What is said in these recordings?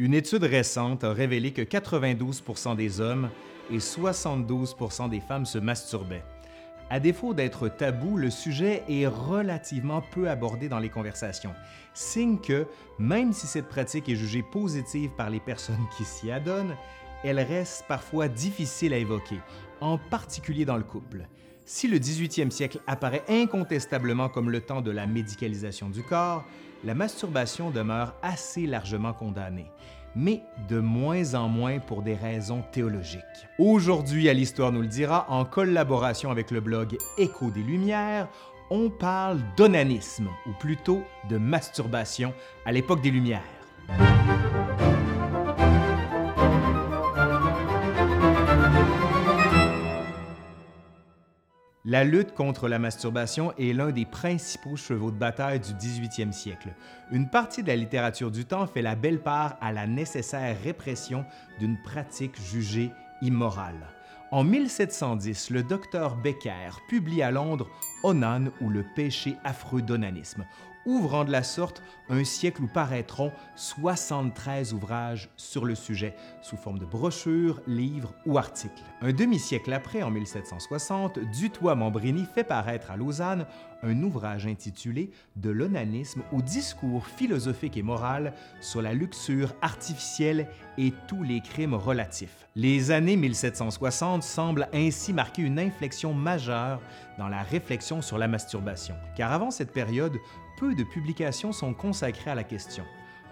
Une étude récente a révélé que 92% des hommes et 72% des femmes se masturbaient. À défaut d'être tabou, le sujet est relativement peu abordé dans les conversations, signe que, même si cette pratique est jugée positive par les personnes qui s'y adonnent, elle reste parfois difficile à évoquer, en particulier dans le couple. Si le 18e siècle apparaît incontestablement comme le temps de la médicalisation du corps, la masturbation demeure assez largement condamnée mais de moins en moins pour des raisons théologiques. Aujourd'hui, à l'Histoire nous le dira, en collaboration avec le blog Écho des Lumières, on parle d'onanisme, ou plutôt de masturbation à l'époque des Lumières. La lutte contre la masturbation est l'un des principaux chevaux de bataille du 18e siècle. Une partie de la littérature du temps fait la belle part à la nécessaire répression d'une pratique jugée immorale. En 1710, le docteur Becker publie à Londres Onan ou le péché affreux d'onanisme, ouvrant de la sorte un siècle où paraîtront 73 ouvrages sur le sujet, sous forme de brochures, livres ou articles. Un demi-siècle après, en 1760, Dutoit-Mombrini fait paraître à Lausanne un ouvrage intitulé De l'onanisme au discours philosophique et moral sur la luxure artificielle et tous les crimes relatifs. Les années 1760 semblent ainsi marquer une inflexion majeure dans la réflexion sur la masturbation, car avant cette période, peu de publications sont consacrées à la question.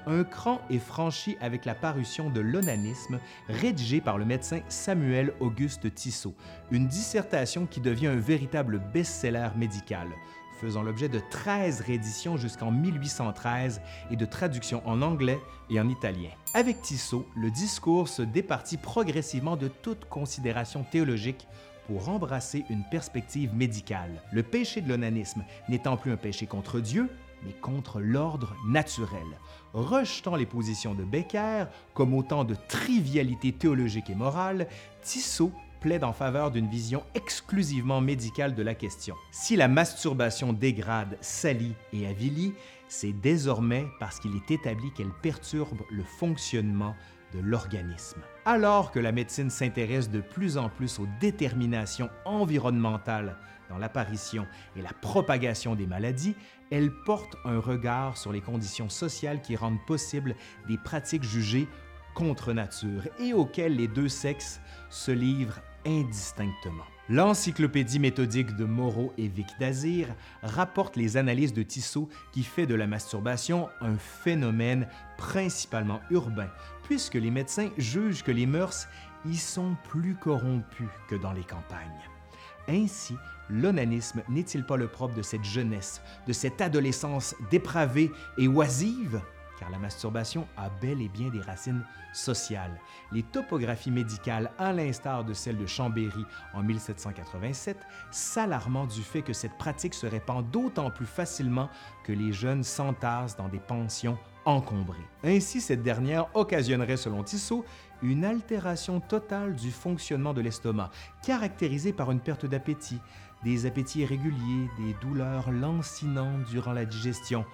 Un cran est franchi avec la parution de L'onanisme, rédigé par le médecin Samuel Auguste Tissot, une dissertation qui devient un véritable best-seller médical, faisant l'objet de 13 rééditions jusqu'en 1813 et de traductions en anglais et en italien. Avec Tissot, le discours se départit progressivement de toute considération théologique pour embrasser une perspective médicale. Le péché de l'onanisme n'étant plus un péché contre Dieu, mais contre l'ordre naturel. Rejetant les positions de Becker comme autant de trivialités théologiques et morales, Tissot plaide en faveur d'une vision exclusivement médicale de la question. Si la masturbation dégrade, salit et avilit, c'est désormais parce qu'il est établi qu'elle perturbe le fonctionnement l'organisme. Alors que la médecine s'intéresse de plus en plus aux déterminations environnementales dans l'apparition et la propagation des maladies, elle porte un regard sur les conditions sociales qui rendent possible des pratiques jugées contre nature et auxquelles les deux sexes se livrent indistinctement. L'encyclopédie méthodique de Moreau et Vic Dazir rapporte les analyses de Tissot qui fait de la masturbation un phénomène principalement urbain, puisque les médecins jugent que les mœurs y sont plus corrompues que dans les campagnes. Ainsi, l'onanisme n'est-il pas le propre de cette jeunesse, de cette adolescence dépravée et oisive? Car la masturbation a bel et bien des racines sociales. Les topographies médicales, à l'instar de celle de Chambéry en 1787, s'alarmant du fait que cette pratique se répand d'autant plus facilement que les jeunes s'entassent dans des pensions encombrées. Ainsi, cette dernière occasionnerait, selon Tissot, une altération totale du fonctionnement de l'estomac, caractérisée par une perte d'appétit, des appétits irréguliers, des douleurs lancinantes durant la digestion,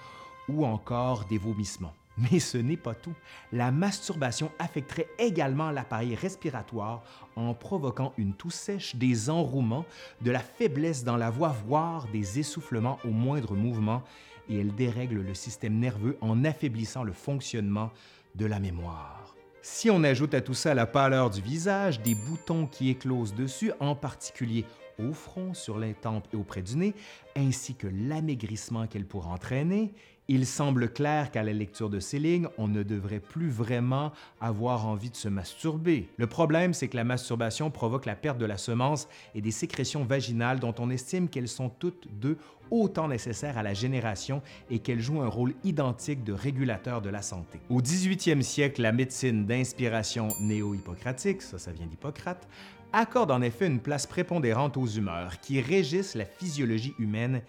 ou encore des vomissements. Mais ce n'est pas tout. La masturbation affecterait également l'appareil respiratoire en provoquant une toux sèche, des enrouements, de la faiblesse dans la voix, voire des essoufflements au moindre mouvement, et elle dérègle le système nerveux en affaiblissant le fonctionnement de la mémoire. Si on ajoute à tout ça la pâleur du visage, des boutons qui éclosent dessus, en particulier au front, sur les tempes et auprès du nez, ainsi que l'amaigrissement qu'elle pourrait entraîner, il semble clair qu'à la lecture de ces lignes, on ne devrait plus vraiment avoir envie de se masturber. Le problème, c'est que la masturbation provoque la perte de la semence et des sécrétions vaginales dont on estime qu'elles sont toutes deux autant nécessaires à la génération et qu'elles jouent un rôle identique de régulateur de la santé. Au 18e siècle, la médecine d'inspiration néo-hippocratique, ça, ça vient d'Hippocrate, accorde en effet une place prépondérante aux humeurs qui régissent la physiologie humaine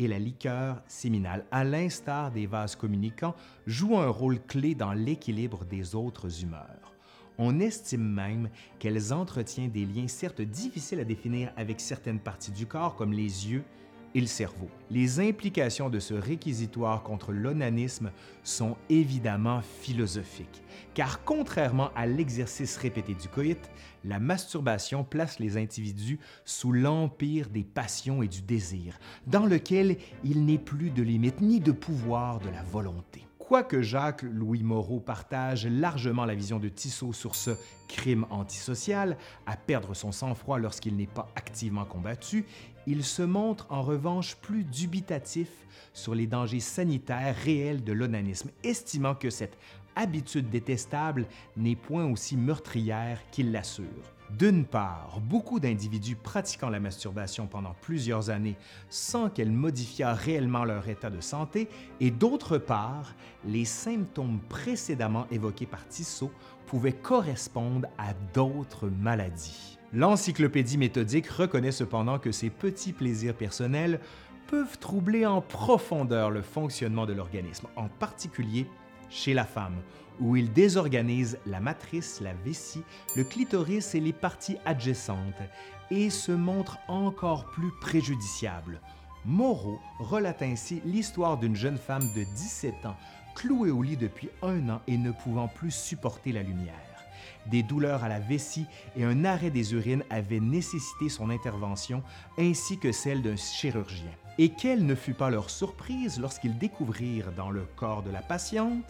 et la liqueur séminale, à l'instar des vases communicants, joue un rôle clé dans l'équilibre des autres humeurs. On estime même qu'elles entretiennent des liens certes difficiles à définir avec certaines parties du corps comme les yeux et le cerveau. Les implications de ce réquisitoire contre l'onanisme sont évidemment philosophiques, car contrairement à l'exercice répété du coït, la masturbation place les individus sous l'empire des passions et du désir, dans lequel il n'est plus de limite ni de pouvoir de la volonté. Quoique Jacques-Louis Moreau partage largement la vision de Tissot sur ce crime antisocial, à perdre son sang-froid lorsqu'il n'est pas activement combattu, il se montre en revanche plus dubitatif sur les dangers sanitaires réels de l'onanisme, estimant que cette habitude détestable n'est point aussi meurtrière qu'il l'assure. D'une part, beaucoup d'individus pratiquant la masturbation pendant plusieurs années sans qu'elle modifiât réellement leur état de santé, et d'autre part, les symptômes précédemment évoqués par Tissot pouvaient correspondre à d'autres maladies. L'encyclopédie méthodique reconnaît cependant que ces petits plaisirs personnels peuvent troubler en profondeur le fonctionnement de l'organisme, en particulier chez la femme, où il désorganise la matrice, la vessie, le clitoris et les parties adjacentes, et se montre encore plus préjudiciable. Moreau relate ainsi l'histoire d'une jeune femme de 17 ans clouée au lit depuis un an et ne pouvant plus supporter la lumière. Des douleurs à la vessie et un arrêt des urines avaient nécessité son intervention ainsi que celle d'un chirurgien. Et quelle ne fut pas leur surprise lorsqu'ils découvrirent dans le corps de la patiente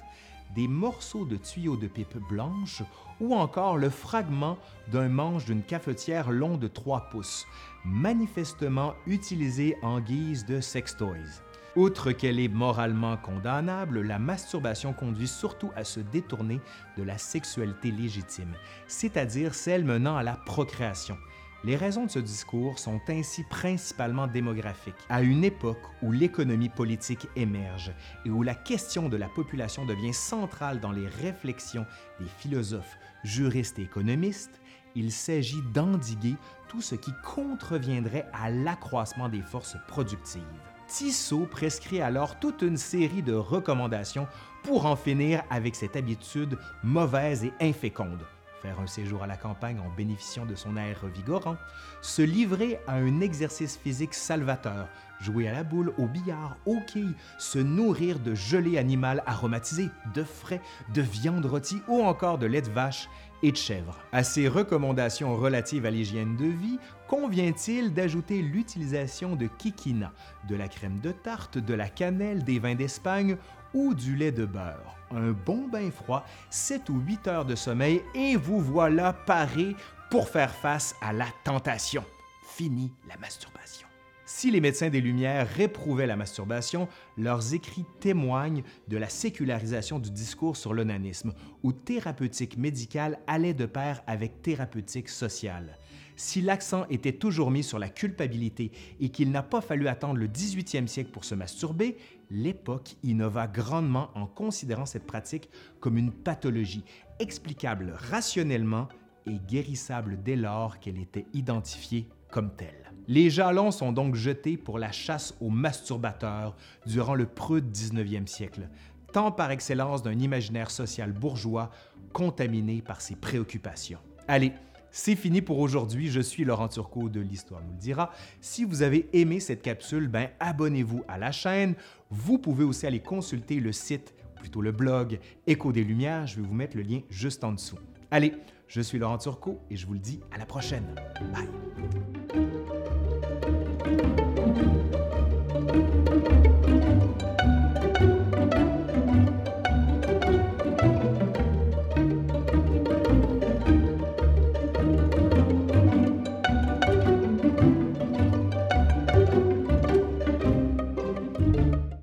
des morceaux de tuyaux de pipe blanche ou encore le fragment d'un manche d'une cafetière long de 3 pouces, manifestement utilisé en guise de sextoys. Outre qu'elle est moralement condamnable, la masturbation conduit surtout à se détourner de la sexualité légitime, c'est-à-dire celle menant à la procréation, les raisons de ce discours sont ainsi principalement démographiques. À une époque où l'économie politique émerge et où la question de la population devient centrale dans les réflexions des philosophes, juristes et économistes, il s'agit d'endiguer tout ce qui contreviendrait à l'accroissement des forces productives. Tissot prescrit alors toute une série de recommandations pour en finir avec cette habitude mauvaise et inféconde faire un séjour à la campagne en bénéficiant de son air revigorant, se livrer à un exercice physique salvateur, jouer à la boule, au billard, au quilles, se nourrir de gelée animale aromatisée, de frais, de viande rôtie ou encore de lait de vache et de chèvre. À ces recommandations relatives à l'hygiène de vie, convient-il d'ajouter l'utilisation de kikina, de la crème de tarte, de la cannelle, des vins d'Espagne ou du lait de beurre. Un bon bain froid, 7 ou 8 heures de sommeil et vous voilà paré pour faire face à la tentation. Fini la masturbation. Si les médecins des Lumières réprouvaient la masturbation, leurs écrits témoignent de la sécularisation du discours sur l'onanisme, où thérapeutique médicale allait de pair avec thérapeutique sociale. Si l'accent était toujours mis sur la culpabilité et qu'il n'a pas fallu attendre le 18e siècle pour se masturber, l'époque innova grandement en considérant cette pratique comme une pathologie explicable rationnellement et guérissable dès lors qu'elle était identifiée comme telle. Les jalons sont donc jetés pour la chasse aux masturbateurs durant le prude 19e siècle, tant par excellence d'un imaginaire social bourgeois contaminé par ses préoccupations. Allez, c'est fini pour aujourd'hui. Je suis Laurent Turcot de l'Histoire nous le dira. Si vous avez aimé cette capsule, ben abonnez-vous à la chaîne. Vous pouvez aussi aller consulter le site, plutôt le blog Écho des Lumières. Je vais vous mettre le lien juste en dessous. Allez, je suis Laurent Turcot et je vous le dis à la prochaine. Bye.